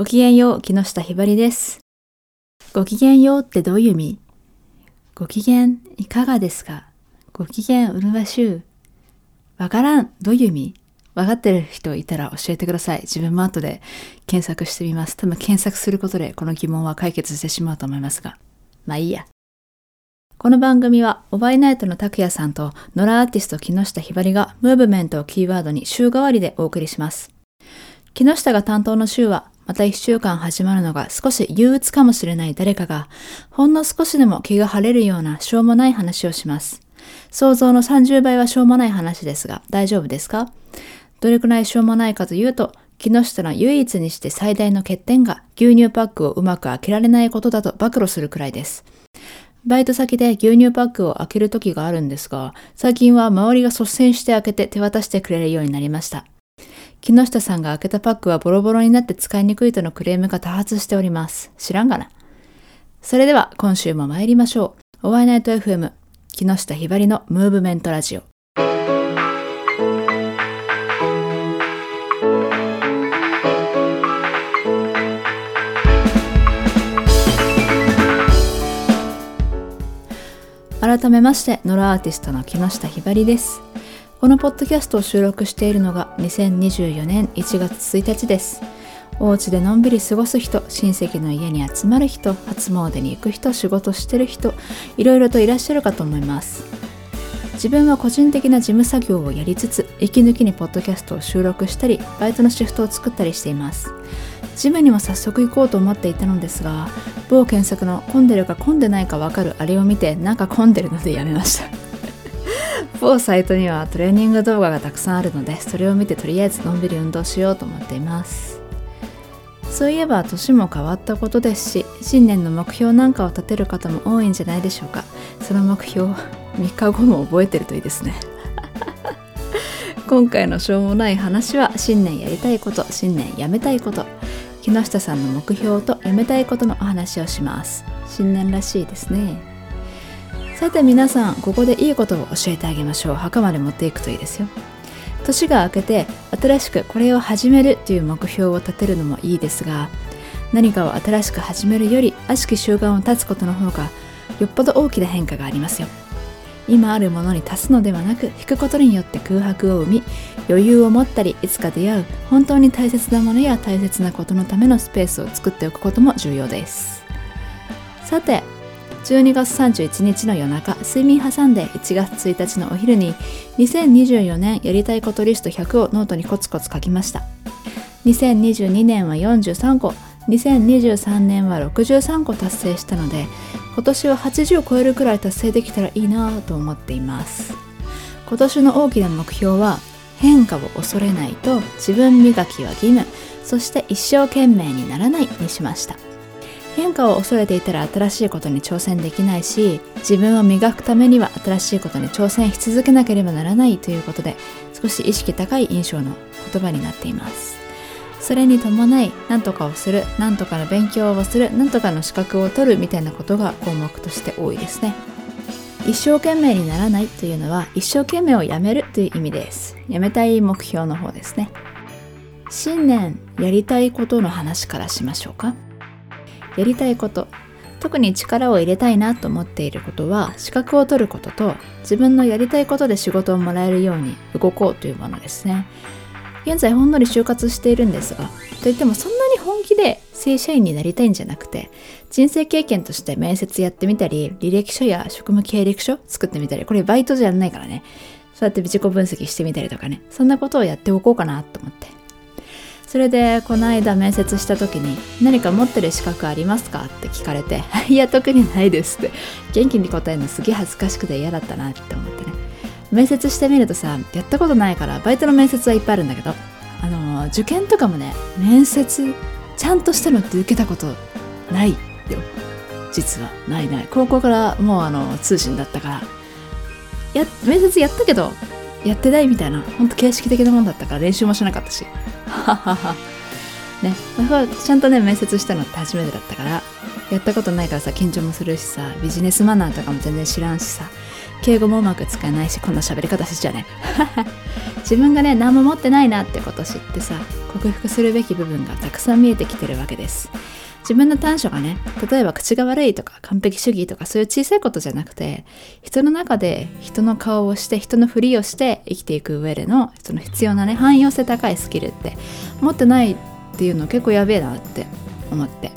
ごきげんよう、木下ひばりです。ごきげんようってどういう意味？ご機嫌いかがですか？ご機嫌うるわしゅう。わからん。どういう意味？わかってる人いたら教えてください。自分も後で検索してみます。多分検索することでこの疑問は解決してしまうと思いますが。まあいいや。この番組は、オバイナイトの拓也さんと、ノラアーティスト木下ひばりが、ムーブメントをキーワードに週替わりでお送りします。木下が担当の週は、また一週間始まるのが少し憂鬱かもしれない誰かが、ほんの少しでも気が晴れるようなしょうもない話をします。想像の30倍はしょうもない話ですが、大丈夫ですか？どれくらいしょうもないかというと、木下の唯一にして最大の欠点が牛乳パックをうまく開けられないことだと暴露するくらいです。バイト先で牛乳パックを開ける時があるんですが、最近は周りが率先して開けて手渡してくれるようになりました。木下さんが開けたパックはボロボロになって使いにくいとのクレームが多発しております。知らんがな。それでは今週も参りましょう。おワイナイト FM 木下ひばりのムーブメントラジオ。改めまして、ノラアーティストの木下ひばりです。このポッドキャストを収録しているのが2024年1月1日です。お家でのんびり過ごす人、親戚の家に集まる人、初詣に行く人、仕事してる人、いろいろといらっしゃるかと思います。自分は個人的な事務作業をやりつつ、息抜きにポッドキャストを収録したり、バイトのシフトを作ったりしています。ジムにも早速行こうと思っていたのですが、某検索の混んでるか混んでないかわかるあれを見て、なんか混んでるのでやめました。某サイトにはトレーニング動画がたくさんあるので、それを見てとりあえずのんびり運動しようと思っています。そういえば年も変わったことですし、新年の目標なんかを立てる方も多いんじゃないでしょうか。その目標、3日後も覚えてるといいですね。今回のしょうもない話は、新年やりたいこと、新年やめたいこと、木下さんの目標とやめたいことのお話をします。新年らしいですね。さて皆さん、ここでいいことを教えてあげましょう。墓まで持っていくといいですよ。年が明けて新しくこれを始めるという目標を立てるのもいいですが何かを新しく始めるより悪しき習慣を断つことの方がよっぽど大きな変化がありますよ今あるものに足すのではなく引くことによって空白を生み余裕を持ったりいつか出会う本当に大切なものや大切なことのためのスペースを作っておくことも重要ですさて12月31日の夜中睡眠挟んで1月1日のお昼に2024年やりたいことリスト100をノートにコツコツ書きました。2022年は43個2023年は63個達成したので今年は80を超えるくらい達成できたらいいなぁと思っています。今年の大きな目標は変化を恐れないと自分磨きは義務そして一生懸命にならないにしました。変化を恐れていたら新しいことに挑戦できないし自分を磨くためには新しいことに挑戦し続けなければならないということで少し意識高い印象の言葉になっています。それに伴い何とかをする何とかの勉強をする何とかの資格を取るみたいなことが項目として多いですね。一生懸命にならないというのは一生懸命をやめるという意味です。やめたい目標の方ですね。新年やりたいことの話からしましょうか。やりたいこと特に力を入れたいなと思っていることは資格を取ることと自分のやりたいことで仕事をもらえるように動こうというものですね。現在ほんのり就活しているんですがといってもそんなに本気で正社員になりたいんじゃなくて人生経験として面接やってみたり履歴書や職務経歴書作ってみたりこれバイトじゃないからね。そうやって自己分析してみたりとかね。そんなことをやっておこうかなと思って。それでこの間面接した時に「何か持ってる資格ありますか?」って聞かれて「いや特にないです」って元気に答えるのすげえ恥ずかしくて嫌だったなって思ってね。面接してみるとさやったことないからバイトの面接はいっぱいあるんだけどあの受験とかもね面接ちゃんとしたのって受けたことないよ。実はないない。高校からもうあの通信だったから。や面接やったけどやってないみたいなほんと形式的なもんだったから練習もしなかったし。ねちゃんとね面接したのって初めてだったからやったことないからさ緊張もするしさビジネスマナーとかも全然知らんしさ敬語もうまく使えないしこんな喋り方しちゃね。自分がね何も持ってないなってこと知ってさ克服するべき部分がたくさん見えてきてるわけです。自分の短所がね例えば口が悪いとか完璧主義とかそういう小さいことじゃなくて人の中で人の顔をして人のふりをして生きていく上でのその必要なね汎用性高いスキルって持ってないっていうの結構やべえなって思って。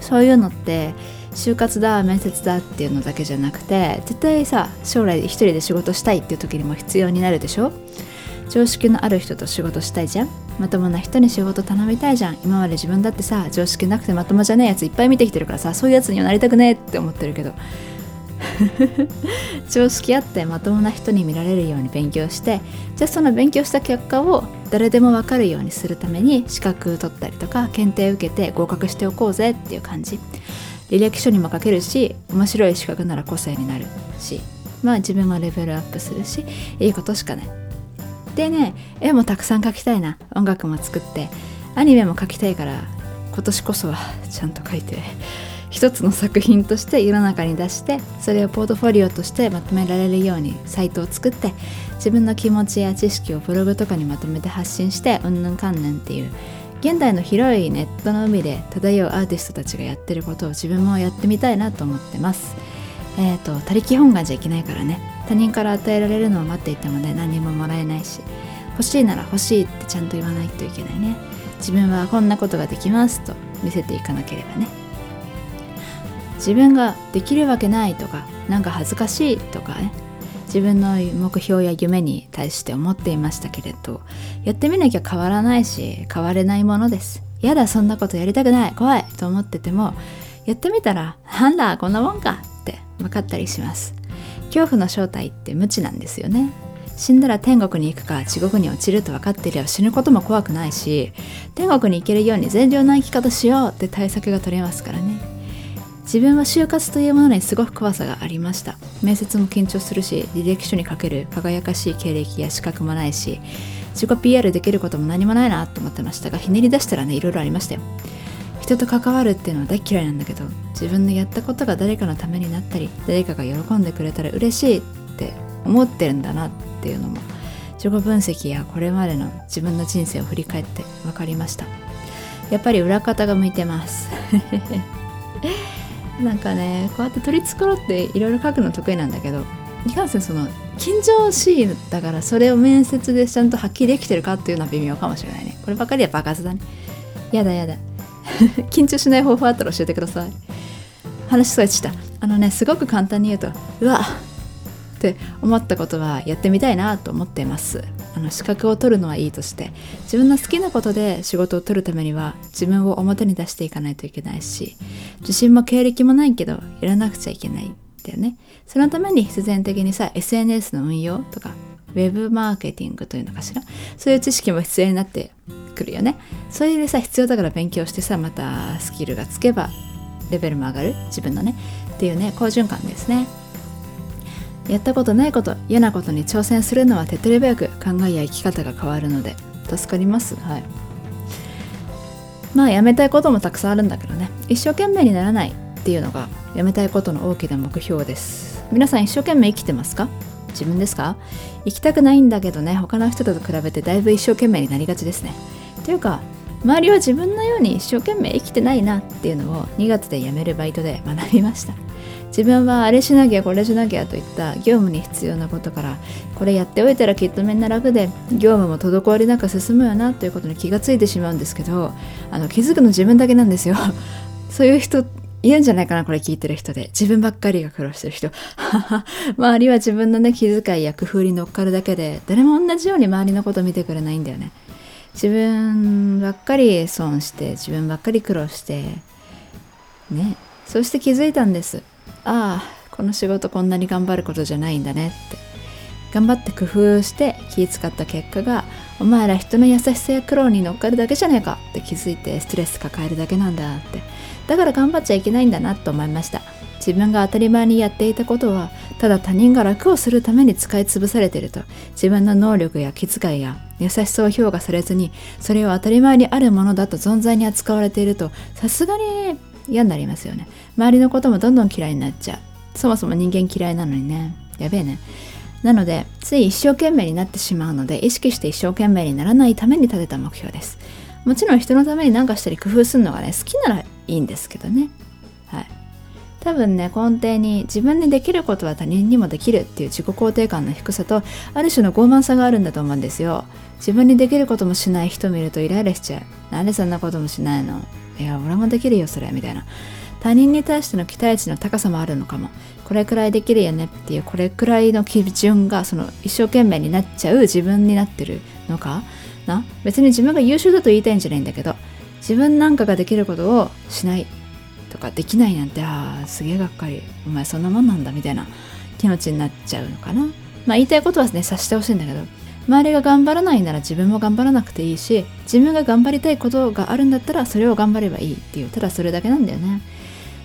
そういうのって就活だ面接だっていうのだけじゃなくて絶対さ将来一人で仕事したいっていう時にも必要になるでしょ？常識のある人と仕事したいじゃん。まともな人に仕事頼みたいじゃん。今まで自分だってさ常識なくてまともじゃねえやついっぱい見てきてるからさそういうやつにはなりたくねえって思ってるけど。常識あってまともな人に見られるように勉強してじゃあその勉強した結果を誰でも分かるようにするために資格取ったりとか検定受けて合格しておこうぜっていう感じ。履歴書にも書けるし面白い資格なら個性になるし。まあ自分もレベルアップするしいいことしかない。でね絵もたくさん描きたいな。音楽も作って。アニメも描きたいから今年こそはちゃんと描いて。一つの作品として世の中に出してそれをポートフォリオとしてまとめられるようにサイトを作って自分の気持ちや知識をブログとかにまとめて発信してうんぬんかんぬんっていう現代の広いネットの海で漂うアーティストたちがやってることを自分もやってみたいなと思ってます。えっ、ー、と他力本願じゃいけないからね。他人から与えられるのを待っていてもね何ももらえないし欲しいなら欲しいってちゃんと言わないといけないね。自分はこんなことができますと見せていかなければね。自分ができるわけないとかなんか恥ずかしいとかね。自分の目標や夢に対して思っていましたけれどやってみなきゃ変わらないし変われないものです。やだそんなことやりたくない怖いと思っててもやってみたらなんだこんなもんかって分かったりします。恐怖の正体って無知なんですよね。死んだら天国に行くか地獄に落ちると分かっていれば死ぬことも怖くないし天国に行けるように善良な生き方しようって対策が取れますからね。自分は就活というものにすごく怖さがありました。面接も緊張するし履歴書に書ける輝かしい経歴や資格もないし自己 PR できることも何もないなと思ってましたがひねり出したらねいろいろありましたよ。人と関わるっていうのは大嫌いなんだけど自分のやったことが誰かのためになったり誰かが喜んでくれたら嬉しいって思ってるんだなっていうのも自己分析やこれまでの自分の人生を振り返って分かりました。やっぱり裏方が向いてます。なんかねこうやって取り繕っていろいろ書くの得意なんだけどいかんせんその緊張しいだからそれを面接でちゃんと発揮できてるかっていうのは微妙かもしれないね。こればかりは爆発だね。やだやだ。緊張しない方法あったら教えてください。話しそうした。あのねすごく簡単に言うとうわっ!て思ったことはやってみたいなと思っています。あの資格を取るのはいいとして自分の好きなことで仕事を取るためには自分を表に出していかないといけないし自信も経歴もないけどやらなくちゃいけないんだよね。そのために必然的にさ SNS の運用とかウェブマーケティングというのかしら？そういう知識も必要になってくるよね。それでさ必要だから勉強してさまたスキルがつけばレベルも上がる。自分のね。っていうね好循環ですね。やったことないこと嫌なことに挑戦するのは手っ取り早く考えや生き方が変わるので助かります。はい。まあやめたいこともたくさんあるんだけどね。一生懸命にならないっていうのがやめたいことの大きな目標です。皆さん一生懸命生きてますか？自分ですか？生きたくないんだけどね他の人と比べてだいぶ一生懸命になりがちですね。というか周りは自分のように一生懸命生きてないなっていうのを2月で辞めるバイトで学びました。自分はあれしなきゃこれしなきゃといった業務に必要なことからこれやっておいたらきっとみんな楽で業務も滞りなく進むよなということに気がついてしまうんですけどあの気づくの自分だけなんですよ。そういう人いるんじゃないかなこれ聞いてる人で。自分ばっかりが苦労してる人。周りは自分のね気遣いや工夫に乗っかるだけで誰も同じように周りのこと見てくれないんだよね。自分ばっかり損して自分ばっかり苦労してね。そして気づいたんです。ああこの仕事こんなに頑張ることじゃないんだねって。頑張って工夫して気使った結果がお前ら人の優しさや苦労に乗っかるだけじゃねえかって気づいてストレス抱えるだけなんだって。だから頑張っちゃいけないんだなと思いました。自分が当たり前にやっていたことはただ他人が楽をするために使い潰されていると。自分の能力や気遣いや優しさを評価されずにそれを当たり前にあるものだと存在に扱われているとさすがに嫌になりますよね。周りのこともどんどん嫌いになっちゃう。そもそも人間嫌いなのにね。やべえね。なのでつい一生懸命になってしまうので意識して一生懸命にならないために立てた目標です。もちろん人のために何かしたり工夫するのがね好きならいいんですけどね。はい。多分ね根底に自分にできることは他人にもできるっていう自己肯定感の低さとある種の傲慢さがあるんだと思うんですよ。自分にできることもしない人見るとイライラしちゃう。なんでそんなこともしないの？いや俺もできるよそれみたいな。他人に対しての期待値の高さもあるのかも。これくらいできるよねっていうこれくらいの基準がその一生懸命になっちゃう自分になってるのか？な？別に自分が優秀だと言いたいんじゃないんだけど自分なんかができることをしないとかできないなんてああすげえがっかり。お前そんなもんなんだみたいな気持ちになっちゃうのかな。まあ言いたいことはね察してほしいんだけど。周りが頑張らないなら自分も頑張らなくていいし自分が頑張りたいことがあるんだったらそれを頑張ればいいっていうただそれだけなんだよね。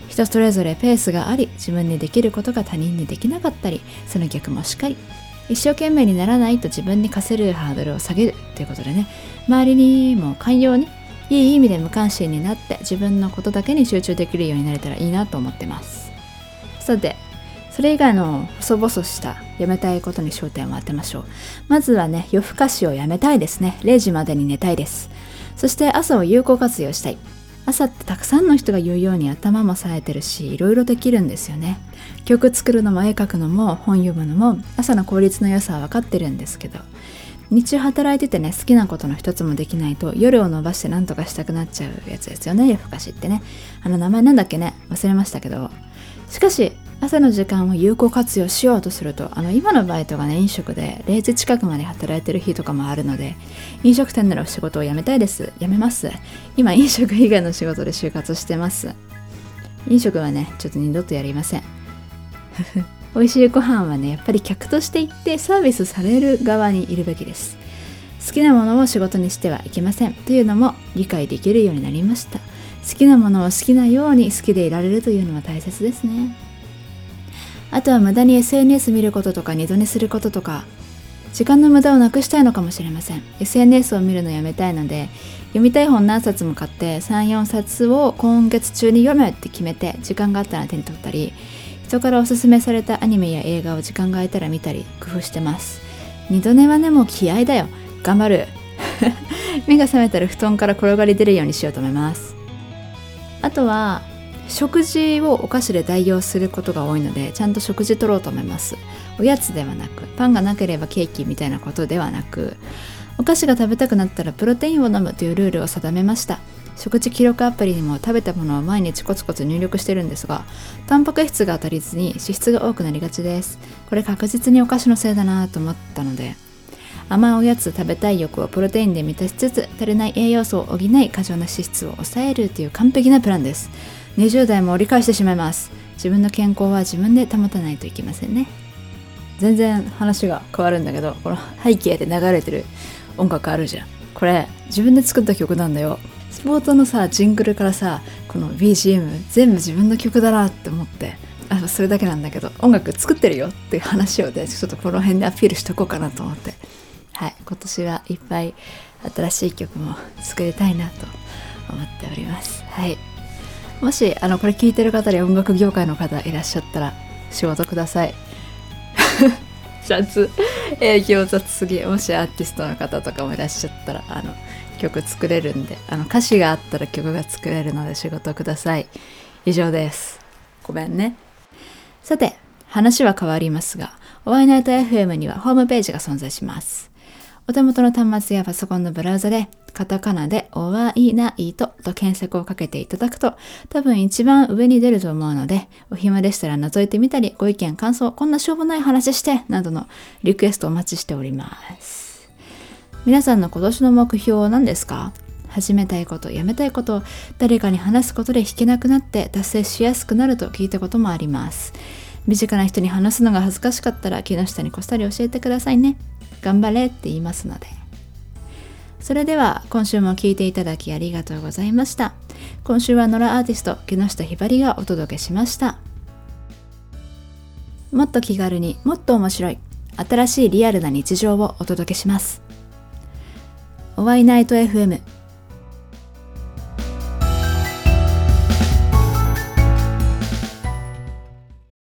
人それぞれペースがあり自分にできることが他人にできなかったりその逆もしっかり。一生懸命にならないと自分に課せるハードルを下げるということでね。周りにも寛容にいい意味で無関心になって自分のことだけに集中できるようになれたらいいなと思ってます。さてそれ以外の細々したやめたいことに焦点を当てましょう。まずはね夜更かしをやめたいですね。0時までに寝たいです。そして朝を有効活用したい。朝ってたくさんの人が言うように頭も冴えてるしいろいろできるんですよね。曲作るのも絵描くのも本読むのも朝の効率の良さは分かってるんですけど。日中働いててね好きなことの一つもできないと夜を伸ばして何とかしたくなっちゃうやつですよね。夜更かしってね。あの名前なんだっけね？忘れましたけど。しかし朝の時間を有効活用しようとするとあの今のバイトがね飲食で0時近くまで働いてる日とかもあるので飲食店での仕事を辞めたいです。辞めます。今飲食以外の仕事で就活してます。飲食はねちょっと二度とやりません。美味しいご飯はねやっぱり客として行ってサービスされる側にいるべきです。好きなものを仕事にしてはいけませんというのも理解できるようになりました。好きなものを好きなように好きでいられるというのは大切ですね。あとは無駄に SNS 見ることとか二度寝することとか時間の無駄をなくしたいのかもしれません。SNS を見るのやめたいので読みたい本何冊も買って34冊を今月中に読むって決めて時間があったら手に取ったり人からおすすめされたアニメや映画を時間が空いたら見たり工夫してます。二度寝はねもう気合だよ。頑張る。目が覚めたら布団から転がり出るようにしようと思います。あとは食事をお菓子で代用することが多いのでちゃんと食事取ろうと思います。おやつではなくパンがなければケーキみたいなことではなくお菓子が食べたくなったらプロテインを飲むというルールを定めました。食事記録アプリにも食べたものを毎日コツコツ入力してるんですがタンパク質が足りずに脂質が多くなりがちです。これ確実にお菓子のせいだなと思ったので甘いおやつ食べたい欲をプロテインで満たしつつ足りない栄養素を補い過剰な脂質を抑えるという完璧なプランです。20代も折り返してしまいます。自分の健康は自分で保たないといけませんね。全然話が変わるんだけどこの背景で流れてる音楽あるじゃん。これ自分で作った曲なんだよ。スポーツのさジングルからさこの BGM 全部自分の曲だなって思って。あそれだけなんだけど音楽作ってるよっていう話をねちょっとこの辺でアピールしとこうかなと思って。はい今年はいっぱい新しい曲も作りたいなと思っております。はい。もしあのこれ聞いてる方で音楽業界の方いらっしゃったら仕事ください。雑営業雑すぎ。もしアーティストの方とかもいらっしゃったらあの曲作れるんであの歌詞があったら曲が作れるので仕事ください。以上です。ごめんね。さて話は変わりますがおワイナイト FM にはホームページが存在します。お手元の端末やパソコンのブラウザでカタカナでおわいないとと検索をかけていただくと多分一番上に出ると思うのでお暇でしたら覗いてみたりご意見感想こんなしょうもない話してなどのリクエストお待ちしております皆さんの今年の目標は何ですか？始めたいことやめたいこと誰かに話すことで弾けなくなって達成しやすくなると聞いたこともあります。身近な人に話すのが恥ずかしかったら木下にこっそり教えてくださいね。頑張れって言いますので。それでは今週も聴いていただきありがとうございました。今週は野良アーティスト木下ひばりがお届けしました。もっと気軽にもっと面白い新しいリアルな日常をお届けします。おワイナイト FM